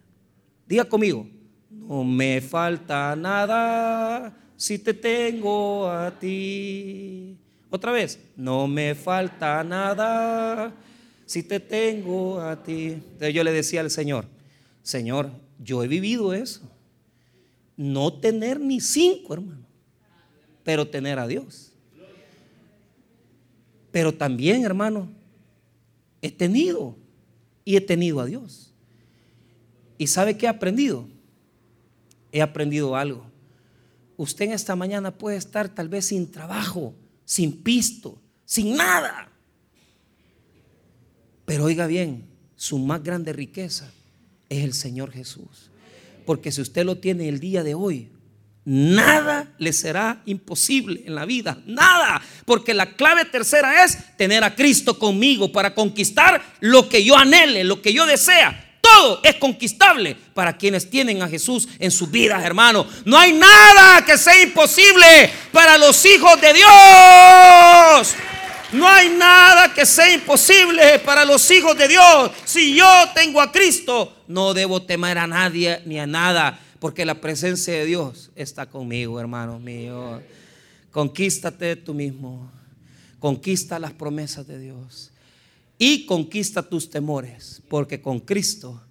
A: Diga conmigo, no me falta nada si te tengo a ti. Otra vez, no me falta nada si te tengo a ti. Entonces yo le decía al Señor, Señor, yo he vivido eso. No tener ni cinco, hermano, pero tener a Dios. Pero también, hermano, he tenido y he tenido a Dios. ¿Y sabe qué he aprendido? He aprendido algo. Usted en esta mañana puede estar tal vez sin trabajo, sin pisto, sin nada. Pero oiga bien, su más grande riqueza es el Señor Jesús. Porque si usted lo tiene el día de hoy, nada le será imposible en la vida. Nada. Porque la clave tercera es tener a Cristo conmigo para conquistar lo que yo anhele, lo que yo desea. Todo es conquistable para quienes tienen a Jesús en sus vidas, hermano. No hay nada que sea imposible para los hijos de Dios. No hay nada que sea imposible para los hijos de Dios. Si yo tengo a Cristo, no debo temer a nadie ni a nada porque la presencia de Dios está conmigo, hermano mío. Conquístate tú mismo. Conquista las promesas de Dios. Y conquista tus temores, porque con Cristo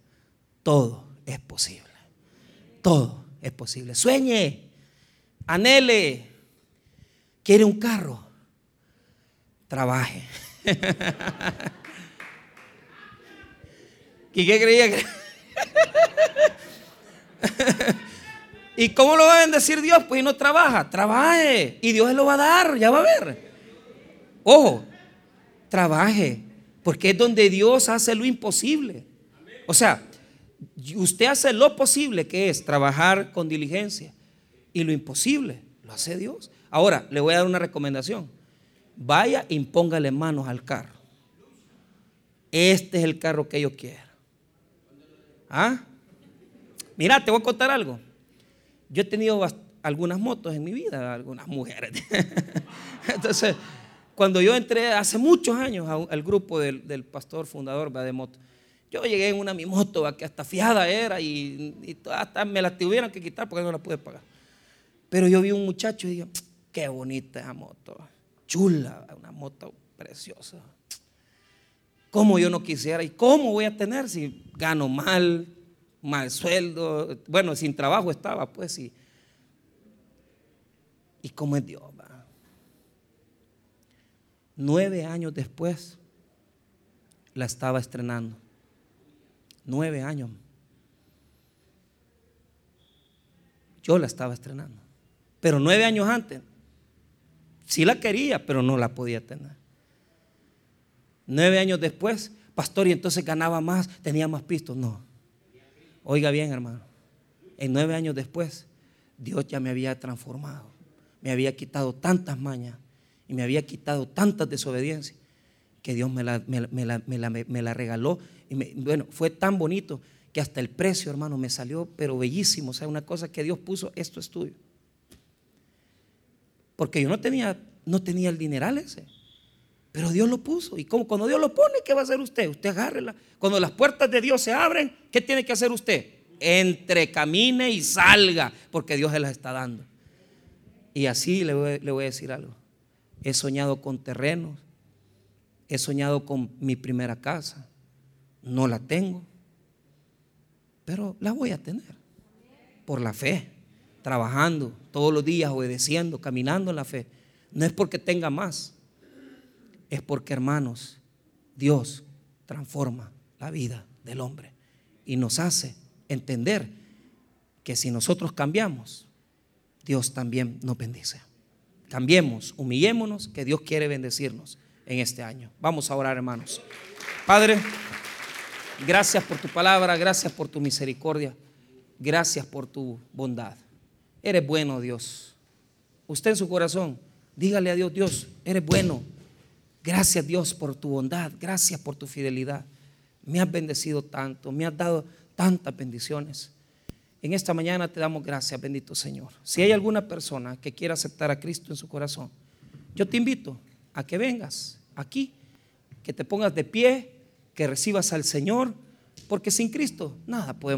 A: todo es posible. Todo es posible. Sueñe, anhele, ¿Quiere un carro? Trabaje. ¿Y qué creía? ¿Y cómo lo va a bendecir Dios? Pues no trabaja, trabaje. Y Dios lo va a dar, ya va a ver. Ojo, trabaje, porque es donde Dios hace lo imposible. O sea, usted hace lo posible, que es trabajar con diligencia. Y lo imposible lo hace Dios. Ahora, le voy a dar una recomendación. Vaya, impóngale manos al carro. Este es el carro que yo quiero. ¿Ah? Mira, te voy a contar algo. Yo he tenido algunas motos en mi vida, algunas mujeres. Entonces, cuando yo entré hace muchos años al grupo del, pastor fundador de moto, yo llegué en una mi moto que hasta fiada era y, hasta me la tuvieron que quitar porque no la pude pagar. Pero yo vi un muchacho y dije, qué bonita esa moto, chula, una moto preciosa. ¿Cómo yo no quisiera? ¿Y cómo voy a tener si gano mal, mal sueldo? Bueno, sin trabajo estaba, pues, y, y cómo es Dios. Nueve años después, la estaba estrenando. Nueve años. Yo la estaba estrenando. Pero nueve años antes, sí la quería, pero no la podía tener. Nueve años después, pastor, y entonces ganaba más, tenía más pistos. No. Oiga bien, hermano. En nueve años después, Dios ya me había transformado. Me había quitado tantas mañas y me había quitado tantas desobediencias que Dios me la, me, la regaló. Y bueno, fue tan bonito que hasta el precio, hermano, me salió, pero bellísimo. O sea, una cosa que Dios puso, esto es tuyo. Porque yo no tenía, no tenía el dineral ese. Pero Dios lo puso. Y como cuando Dios lo pone, ¿qué va a hacer usted? Usted agárrela. Cuando las puertas de Dios se abren, ¿qué tiene que hacer usted? Entre, camine y salga, porque Dios se las está dando. Y así le voy, le voy a decir algo. He soñado con terrenos. He soñado con mi primera casa. No la tengo. Pero la voy a tener. Por la fe. Trabajando todos los días, obedeciendo, caminando en la fe. No es porque tenga más es porque, hermanos, Dios transforma la vida del hombre y nos hace entender que si nosotros cambiamos, Dios también nos bendice. Cambiemos, humillémonos, que Dios quiere bendecirnos en este año. Vamos a orar, hermanos. Padre, gracias por tu palabra, gracias por tu misericordia, gracias por tu bondad. Eres bueno, Dios. Usted en su corazón, dígale a Dios, Dios, eres bueno Gracias Dios por tu bondad, gracias por tu fidelidad. Me has bendecido tanto, me has dado tantas bendiciones. En esta mañana te damos gracias, bendito Señor. Si hay alguna persona que quiera aceptar a Cristo en su corazón, yo te invito a que vengas aquí, que te pongas de pie, que recibas al Señor, porque sin Cristo nada podemos.